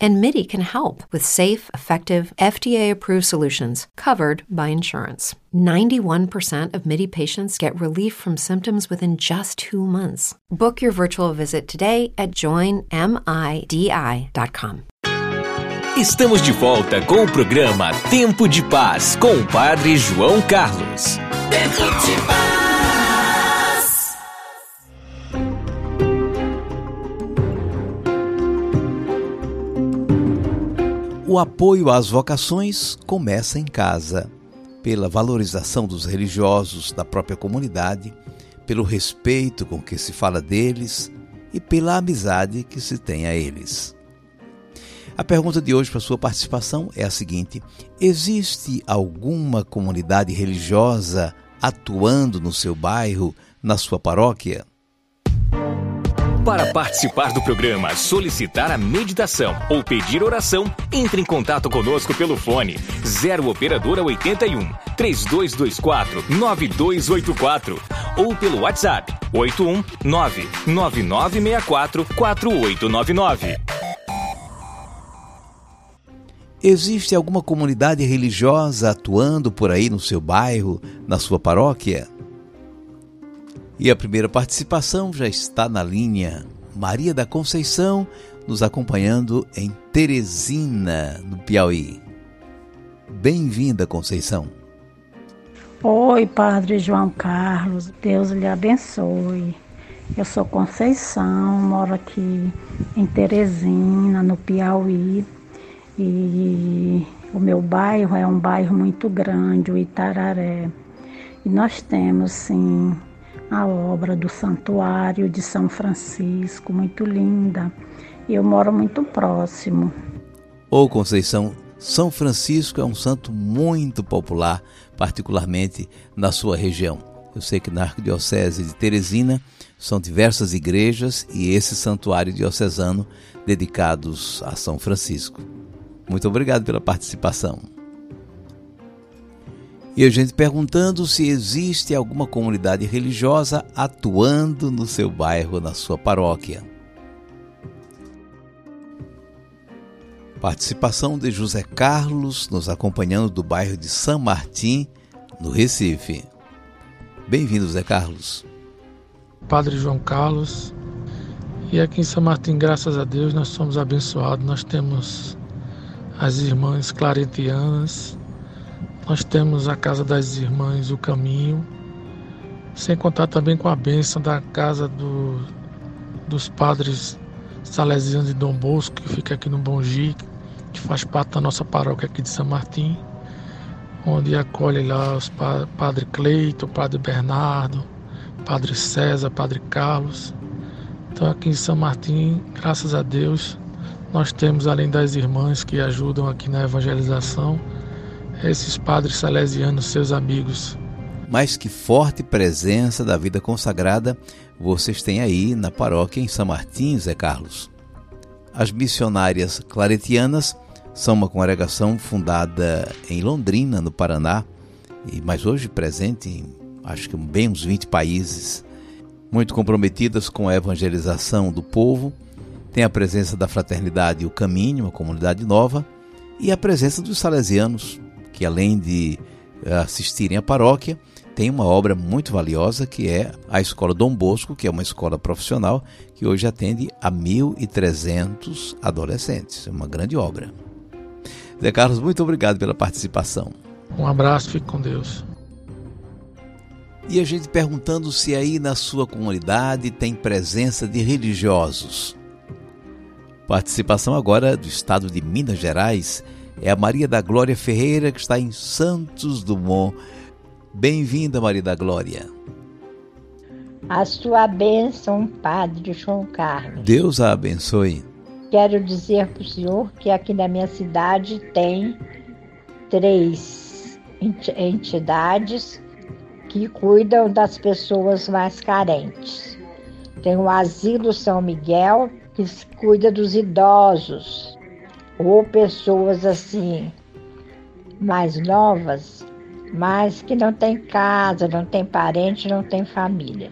And MIDI can help with safe, effective, FDA approved solutions covered by insurance. 91% of MIDI patients get relief from symptoms within just two months. Book your virtual visit today at joinmidi.com. Estamos de volta com o programa Tempo de Paz com o Padre João Carlos. Tempo de Paz. O apoio às vocações começa em casa pela valorização dos religiosos da própria comunidade, pelo respeito com que se fala deles e pela amizade que se tem a eles. A pergunta de hoje para sua participação é a seguinte: existe alguma comunidade religiosa atuando no seu bairro, na sua paróquia? Para participar do programa, solicitar a meditação ou pedir oração, entre em contato conosco pelo fone 0 operadora 81 3224 9284 ou pelo WhatsApp 81 99964 4899. Existe alguma comunidade religiosa atuando por aí no seu bairro, na sua paróquia? E a primeira participação já está na linha. Maria da Conceição nos acompanhando em Teresina, no Piauí. Bem-vinda, Conceição. Oi, Padre João Carlos, Deus lhe abençoe. Eu sou Conceição, moro aqui em Teresina, no Piauí. E o meu bairro é um bairro muito grande, o Itararé. E nós temos, sim, a obra do Santuário de São Francisco, muito linda. Eu moro muito próximo. Ô Conceição, São Francisco é um santo muito popular, particularmente na sua região. Eu sei que na Arquidiocese de Teresina são diversas igrejas e esse santuário diocesano dedicados a São Francisco. Muito obrigado pela participação. E a gente perguntando se existe alguma comunidade religiosa atuando no seu bairro, na sua paróquia. Participação de José Carlos, nos acompanhando do bairro de São Martim, no Recife. Bem-vindo, José Carlos. Padre João Carlos. E aqui em São Martim, graças a Deus, nós somos abençoados. Nós temos as irmãs claretianas, nós temos a Casa das Irmãs, o Caminho, sem contar também com a bênção da Casa do, dos Padres Salesianos de Dom Bosco, que fica aqui no Bongi, que faz parte da nossa paróquia aqui de São Martim, onde acolhe lá os pa Padre Cleito, Padre Bernardo, Padre César, Padre Carlos. Então aqui em São Martim, graças a Deus, nós temos além das irmãs que ajudam aqui na evangelização, esses padres salesianos, seus amigos. Mas que forte presença da vida consagrada vocês têm aí na paróquia em São Martins, Zé Carlos. As missionárias claretianas são uma congregação fundada em Londrina, no Paraná, e mas hoje presente em acho que bem uns 20 países, muito comprometidas com a evangelização do povo. Tem a presença da Fraternidade O Caminho, uma comunidade nova, e a presença dos salesianos, que além de eh, assistirem à paróquia, tem uma obra muito valiosa que é a Escola Dom Bosco, que é uma escola profissional que hoje atende a 1.300 adolescentes. É uma grande obra. Zé Carlos, muito obrigado pela participação. Um abraço, fique com Deus. E a gente perguntando se aí na sua comunidade tem presença de religiosos. Participação agora do estado de Minas Gerais é a Maria da Glória Ferreira, que está em Santos Dumont. Bem-vinda, Maria da Glória. A sua bênção, Padre João Carlos. Deus a abençoe. Quero dizer para o senhor que aqui na minha cidade tem três entidades que cuidam das pessoas mais carentes. Tem o Asilo São Miguel, que cuida dos idosos ou pessoas assim mais novas, mas que não tem casa, não tem parente, não tem família.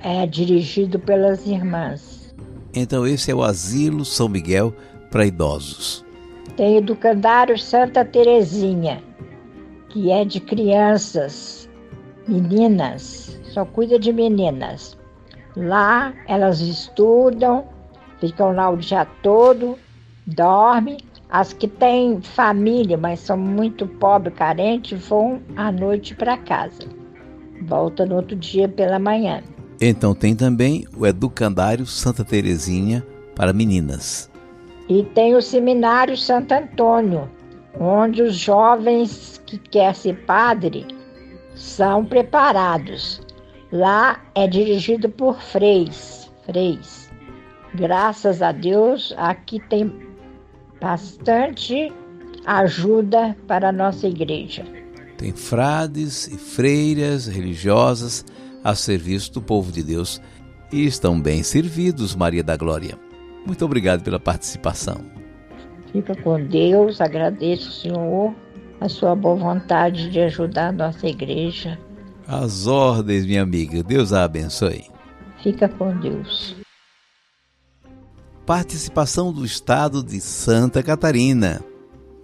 É dirigido pelas irmãs. Então esse é o Asilo São Miguel para idosos. Tem o Educandário Santa Terezinha, que é de crianças, meninas, só cuida de meninas. Lá elas estudam, ficam lá o dia todo, dormem. As que têm família, mas são muito pobres, carentes, vão à noite para casa. Volta no outro dia pela manhã. Então tem também o Educandário Santa Terezinha para meninas. E tem o Seminário Santo Antônio, onde os jovens que querem ser padre são preparados. Lá é dirigido por freis, freis. Graças a Deus, aqui tem bastante ajuda para a nossa igreja. Tem frades e freiras religiosas a serviço do povo de Deus e estão bem servidos, Maria da Glória. Muito obrigado pela participação. Fica com Deus, agradeço, Senhor, a sua boa vontade de ajudar a nossa igreja. As ordens, minha amiga. Deus a abençoe. Fica com Deus. Participação do Estado de Santa Catarina.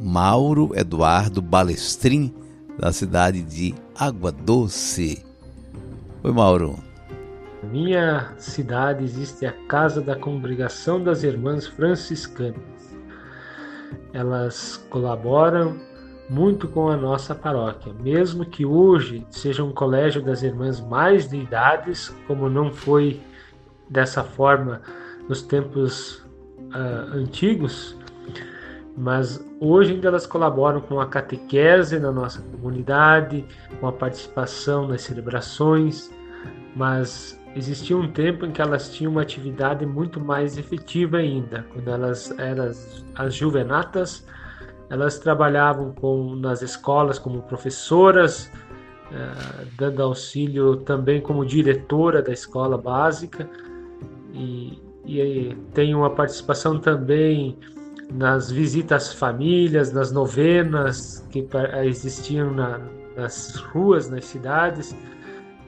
Mauro Eduardo Balestrin, da cidade de Água Doce. Oi, Mauro. Na minha cidade existe a Casa da Congregação das Irmãs Franciscanas. Elas colaboram muito com a nossa paróquia, mesmo que hoje seja um colégio das irmãs mais de idades, como não foi dessa forma nos tempos uh, antigos, mas hoje ainda elas colaboram com a catequese na nossa comunidade, com a participação nas celebrações, mas existia um tempo em que elas tinham uma atividade muito mais efetiva ainda, quando elas eram as juvenatas, elas trabalhavam com, nas escolas como professoras, eh, dando auxílio também como diretora da escola básica e, e tem uma participação também nas visitas às famílias, nas novenas que existiam na, nas ruas, nas cidades.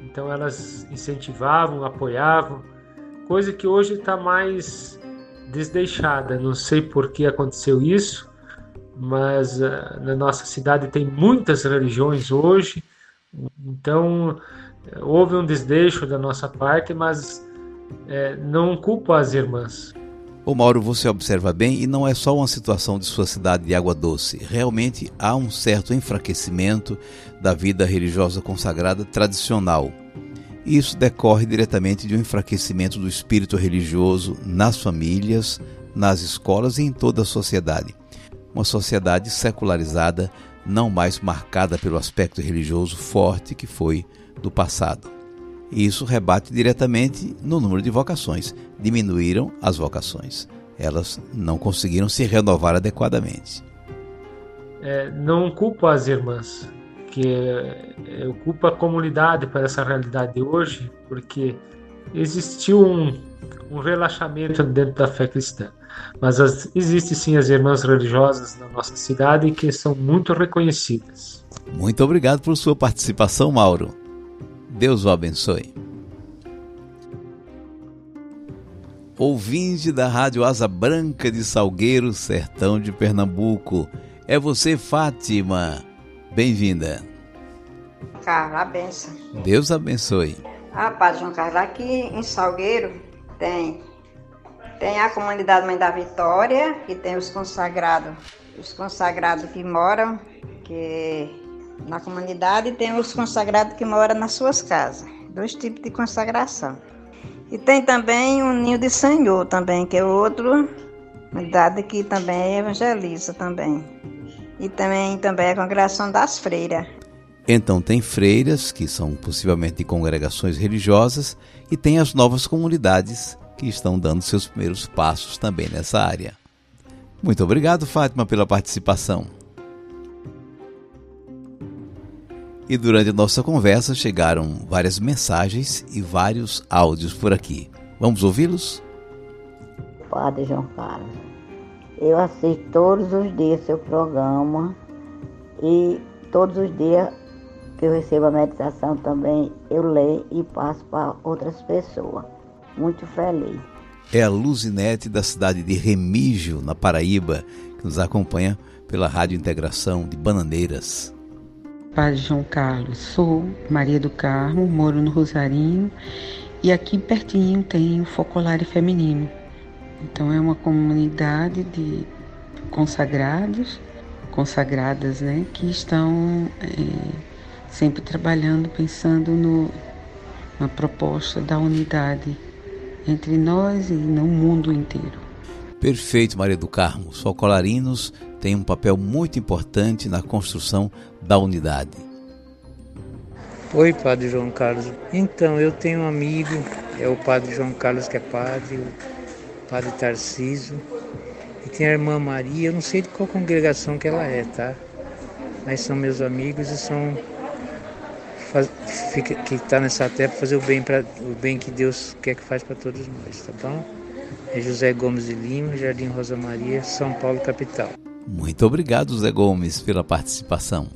Então elas incentivavam, apoiavam, coisa que hoje está mais desdeixada. Não sei por que aconteceu isso, mas uh, na nossa cidade tem muitas religiões hoje, então houve um desdeixo da nossa parte, mas é, não culpa as irmãs. Mauro, você observa bem, e não é só uma situação de sua cidade de Água Doce. Realmente há um certo enfraquecimento da vida religiosa consagrada tradicional. Isso decorre diretamente de um enfraquecimento do espírito religioso nas famílias, nas escolas e em toda a sociedade uma sociedade secularizada, não mais marcada pelo aspecto religioso forte que foi do passado. E isso rebate diretamente no número de vocações. Diminuíram as vocações. Elas não conseguiram se renovar adequadamente. É, não culpo as irmãs, que eu culpo a comunidade para essa realidade de hoje, porque existiu um, um relaxamento dentro da fé cristã. Mas as, existe sim as irmãs religiosas na nossa cidade que são muito reconhecidas. Muito obrigado por sua participação, Mauro. Deus o abençoe. Ouvinte da Rádio Asa Branca de Salgueiro, sertão de Pernambuco. É você, Fátima. Bem-vinda. Carla, a benção. Deus abençoe. Ah, Padre João Carlos, aqui em Salgueiro tem tem a comunidade Mãe da Vitória, que tem os consagrados, os consagrados que moram que na comunidade e tem os consagrados que moram nas suas casas. Dois tipos de consagração. E tem também o Ninho de Senhor também, que é outro comunidade que também evangeliza também. E também, também é a congregação das freiras. Então tem freiras, que são possivelmente congregações religiosas, e tem as novas comunidades que estão dando seus primeiros passos também nessa área. Muito obrigado, Fátima, pela participação. E durante a nossa conversa chegaram várias mensagens e vários áudios por aqui. Vamos ouvi-los? Padre João Carlos, Eu assisto todos os dias seu programa e todos os dias que eu recebo a meditação também eu leio e passo para outras pessoas. Muito feliz. É a Luzinete da cidade de Remígio, na Paraíba, que nos acompanha pela Rádio Integração de Bananeiras. Padre João Carlos, sou Maria do Carmo, moro no Rosarinho e aqui pertinho tem o Focolare Feminino. Então é uma comunidade de consagrados, consagradas, né, que estão é, sempre trabalhando, pensando no, na proposta da unidade entre nós e no mundo inteiro. Perfeito, Maria do Carmo. Os focolarinos têm um papel muito importante na construção da unidade. Oi, Padre João Carlos. Então, eu tenho um amigo, é o Padre João Carlos que é padre, o Padre Tarciso, e tem a irmã Maria, eu não sei de qual congregação que ela é, tá? Mas são meus amigos e são faz, fica, que está nessa terra para fazer o bem para o bem que Deus quer que faz para todos nós, tá bom? É José Gomes de Lima, Jardim Rosa Maria, São Paulo capital. Muito obrigado, Zé Gomes, pela participação.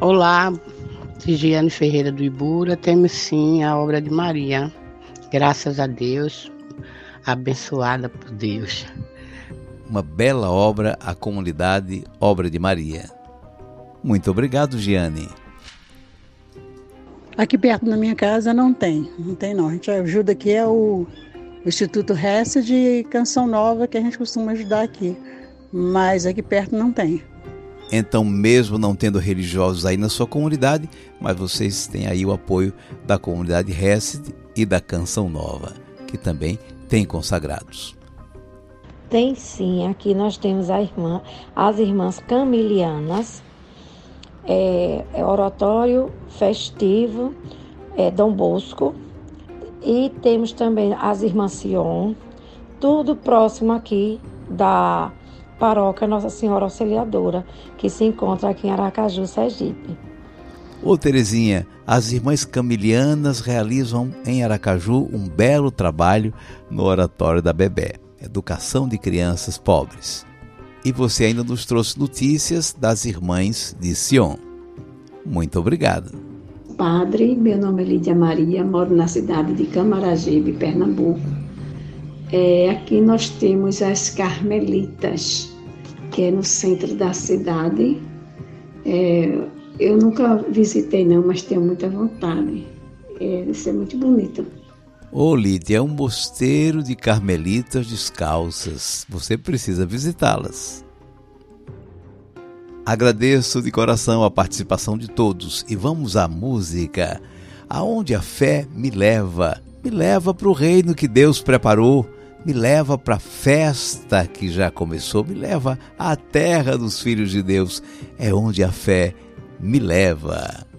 Olá, Gigiane Ferreira do Ibura, temos sim a obra de Maria. Graças a Deus, abençoada por Deus. Uma bela obra, a comunidade Obra de Maria. Muito obrigado, Giane. Aqui perto da minha casa não tem, não tem não. A gente ajuda aqui é o, Instituto Hesse de Canção Nova que a gente costuma ajudar aqui, mas aqui perto não tem. Então, mesmo não tendo religiosos aí na sua comunidade, mas vocês têm aí o apoio da comunidade Hesed e da Canção Nova, que também tem consagrados. Tem sim, aqui nós temos a irmã, as irmãs camilianas, é, é oratório festivo, é Dom Bosco, e temos também as irmãs Sion, tudo próximo aqui da paróquia Nossa Senhora Auxiliadora, que se encontra aqui em Aracaju, Sergipe. Ô Terezinha, as irmãs camilianas realizam em Aracaju um belo trabalho no Oratório da Bebé, Educação de Crianças Pobres. E você ainda nos trouxe notícias das irmãs de Sion. Muito obrigado. Padre, meu nome é Lídia Maria, moro na cidade de Camaragibe, Pernambuco. É, aqui nós temos as Carmelitas, que é no centro da cidade. É, eu nunca visitei não, mas tenho muita vontade. É, isso é muito bonito. Ô Lídia, é um mosteiro de carmelitas descalças. Você precisa visitá-las. Agradeço de coração a participação de todos e vamos à música. Aonde a fé me leva, me leva para o reino que Deus preparou, me leva para a festa que já começou, me leva à terra dos filhos de Deus. É onde a fé me leva.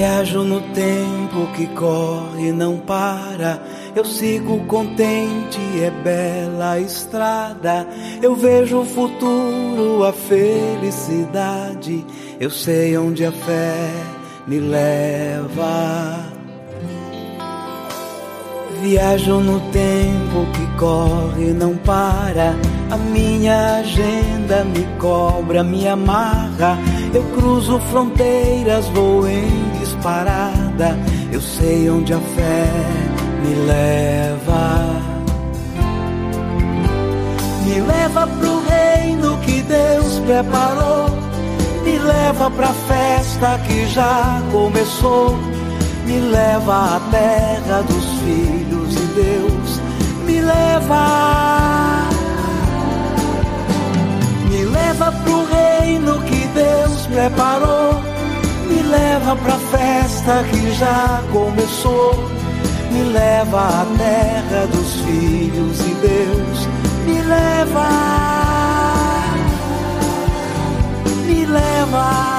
Viajo no tempo que corre e não para. Eu sigo contente, é bela a estrada. Eu vejo o futuro, a felicidade. Eu sei onde a fé me leva. Viajo no tempo que corre e não para. A minha agenda me cobra, me amarra. Eu cruzo fronteiras, vou em disparada. Eu sei onde a fé me leva. Me leva pro reino que Deus preparou. Me leva pra festa que já começou. Me leva à terra dos filhos de Deus. Me leva. Me leva pro reino que Deus preparou leva pra festa que já começou. Me leva à terra dos filhos de Deus. Me leva. Me leva.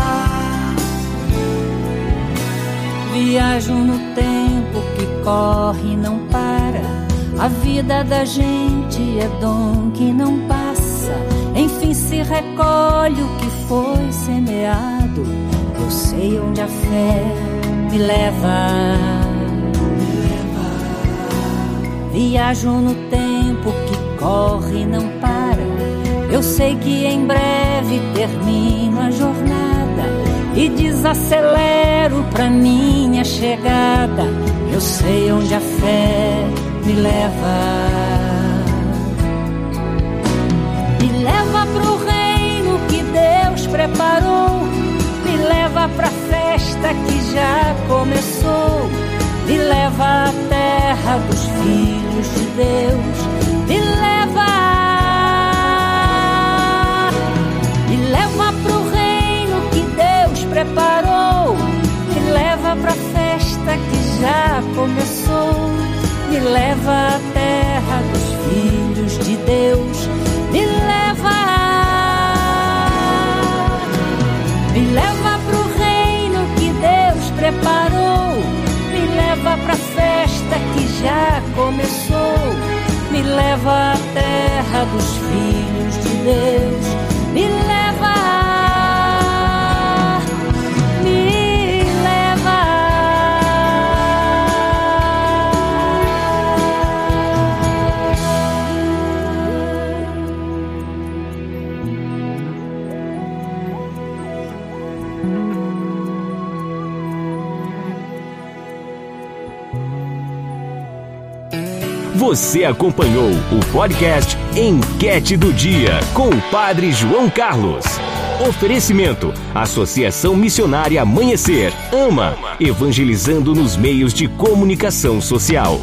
Viajo no tempo que corre e não para. A vida da gente é dom que não passa. Enfim se recolhe o que foi semeado. Eu sei onde a fé me leva. Viajo no tempo que corre e não para. Eu sei que em breve termino a jornada e desacelero pra minha chegada. Eu sei onde a fé me leva. Me leva pro reino que Deus preparou. Me leva pra festa que já começou. Me leva à terra dos filhos de Deus. Me leva preparou, me leva pra festa que já começou, me leva à terra dos filhos de Deus, começou, me leva à terra dos filhos de Deus, me leva Você acompanhou o podcast Enquete do Dia com o Padre João Carlos. Oferecimento: Associação Missionária Amanhecer. Ama, evangelizando nos meios de comunicação social.